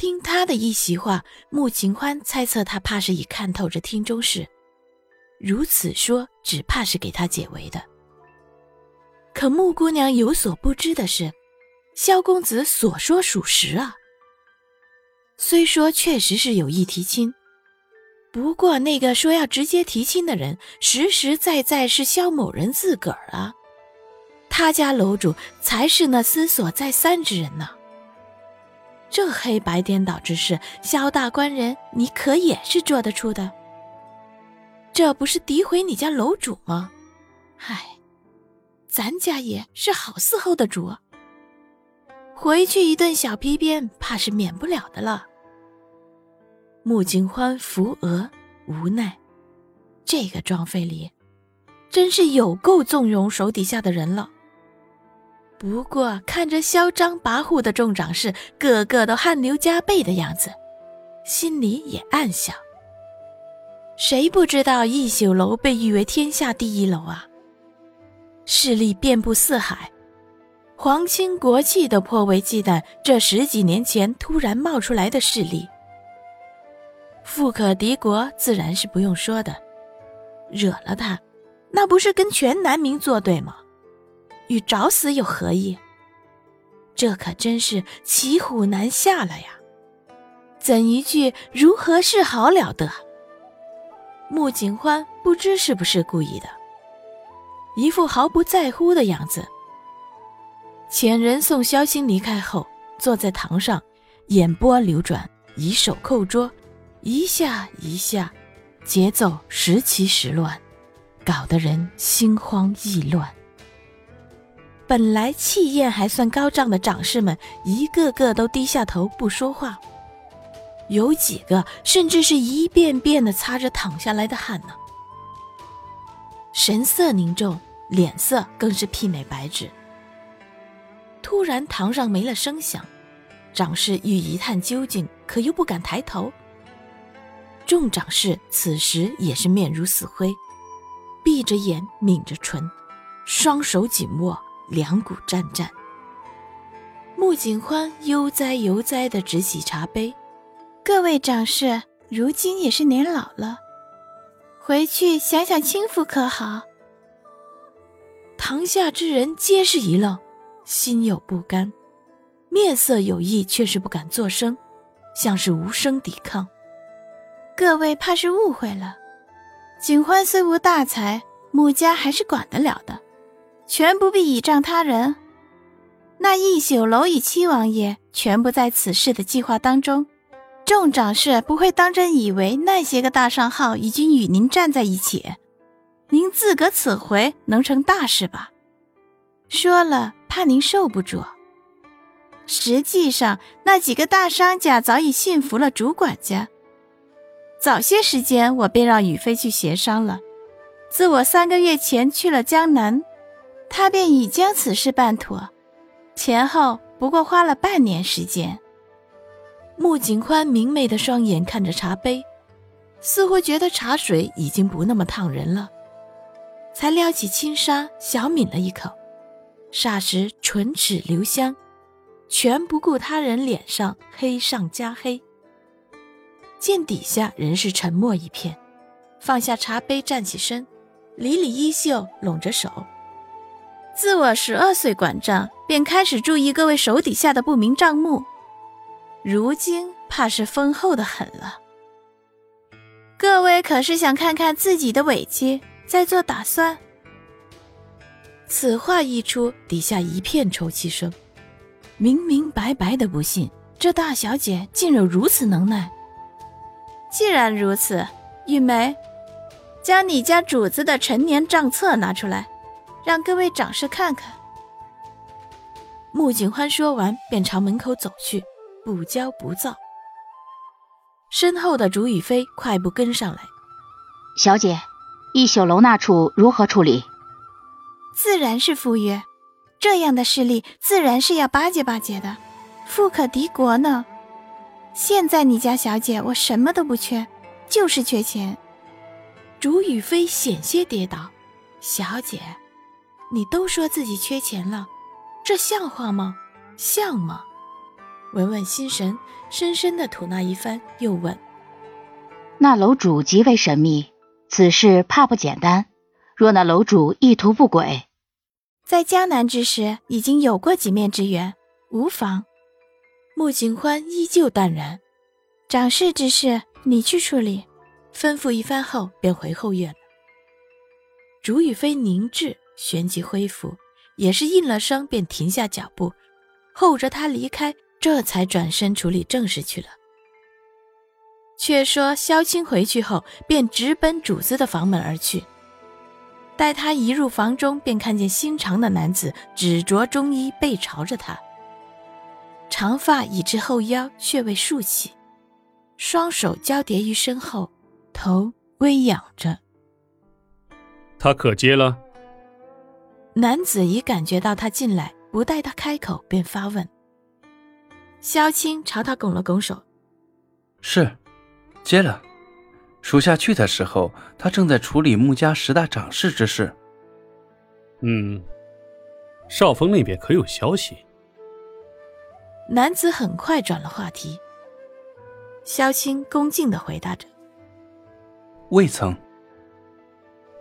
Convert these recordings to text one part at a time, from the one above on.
听他的一席话，穆秦欢猜测他怕是已看透这厅中事，如此说，只怕是给他解围的。可穆姑娘有所不知的是，萧公子所说属实啊。虽说确实是有意提亲，不过那个说要直接提亲的人，实实在在是萧某人自个儿啊，他家楼主才是那思索再三之人呢。这黑白颠倒之事，萧大官人，你可也是做得出的？这不是诋毁你家楼主吗？唉，咱家也是好伺候的主，回去一顿小皮鞭，怕是免不了的了。穆景欢扶额，无奈，这个庄妃里，真是有够纵容手底下的人了。不过看着嚣张跋扈的众长士个个都汗流浃背的样子，心里也暗想：谁不知道一宿楼被誉为天下第一楼啊？势力遍布四海，皇亲国戚都颇为忌惮这十几年前突然冒出来的势力。富可敌国自然是不用说的，惹了他，那不是跟全南明作对吗？与找死有何异？这可真是骑虎难下了呀！怎一句如何是好了得？穆景欢不知是不是故意的，一副毫不在乎的样子。遣人送萧星离开后，坐在堂上，眼波流转，以手扣桌，一下一下，节奏时齐时乱，搞得人心慌意乱。本来气焰还算高涨的长士们，一个个都低下头不说话，有几个甚至是一遍遍的擦着淌下来的汗呢，神色凝重，脸色更是媲美白纸。突然堂上没了声响，长士欲一探究竟，可又不敢抬头。众长士此时也是面如死灰，闭着眼，抿着唇，双手紧握。两股战战。穆景欢悠哉悠哉地执起茶杯，各位长士，如今也是年老了，回去享享清福可好？堂下之人皆是一愣，心有不甘，面色有异，却是不敢作声，像是无声抵抗。各位怕是误会了，景欢虽无大才，穆家还是管得了的。全不必倚仗他人。那一宿楼与七王爷全不在此事的计划当中。众长事不会当真以为那些个大商号已经与您站在一起，您自个此回能成大事吧？说了怕您受不住。实际上，那几个大商家早已信服了主管家。早些时间，我便让雨飞去协商了。自我三个月前去了江南。他便已将此事办妥，前后不过花了半年时间。穆景宽明媚的双眼看着茶杯，似乎觉得茶水已经不那么烫人了，才撩起轻纱，小抿了一口，霎时唇齿留香，全不顾他人脸上黑上加黑。见底下仍是沉默一片，放下茶杯，站起身，理理衣袖，拢着手。自我十二岁管账，便开始注意各位手底下的不明账目，如今怕是丰厚的很了。各位可是想看看自己的尾妻，再做打算？此话一出，底下一片抽泣声，明明白白的不信，这大小姐竟有如此能耐。既然如此，玉梅，将你家主子的陈年账册拿出来。让各位长士看看。穆景欢说完，便朝门口走去，不骄不躁。身后的竹雨飞快步跟上来。小姐，一宿楼那处如何处理？自然是赴约，这样的势力自然是要巴结巴结的，富可敌国呢。现在你家小姐，我什么都不缺，就是缺钱。竹雨飞险些跌倒，小姐，你都说自己缺钱了，这像话吗？像吗？文文心神，深深的吐纳一番，又问：“那楼主极为神秘，此事怕不简单。若那楼主意图不轨，在江南之时已经有过几面之缘，无妨。”穆景欢依旧淡然，掌事之事你去处理。吩咐一番后，便回后院了。竹雨飞凝滞，旋即恢复，也是应了声，便停下脚步，候着他离开，这才转身处理正事去了。却说萧青回去后，便直奔主子的房门而去。待他一入房中，便看见心长的男子，只着中衣，背朝着他。长发已至后腰，却未竖起，双手交叠于身后，头微仰着。他可接了？男子已感觉到他进来，不待他开口，便发问。萧青朝他拱了拱手：“是，接了。属下去的时候，他正在处理穆家十大掌事之事。”嗯，少峰那边可有消息？男子很快转了话题。萧青恭敬的回答着：“未曾。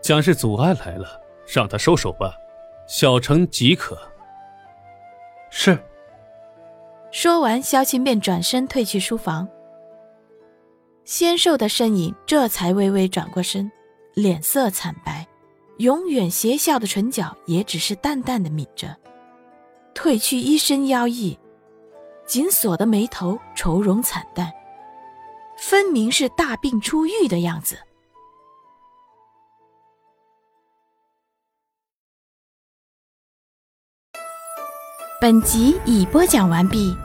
蒋氏祖安来了，让他收手吧，小城即可。”是。说完，萧青便转身退去书房。纤瘦的身影这才微微转过身，脸色惨白，永远邪笑的唇角也只是淡淡的抿着，褪去一身妖异。紧锁的眉头，愁容惨淡，分明是大病初愈的样子。本集已播讲完毕。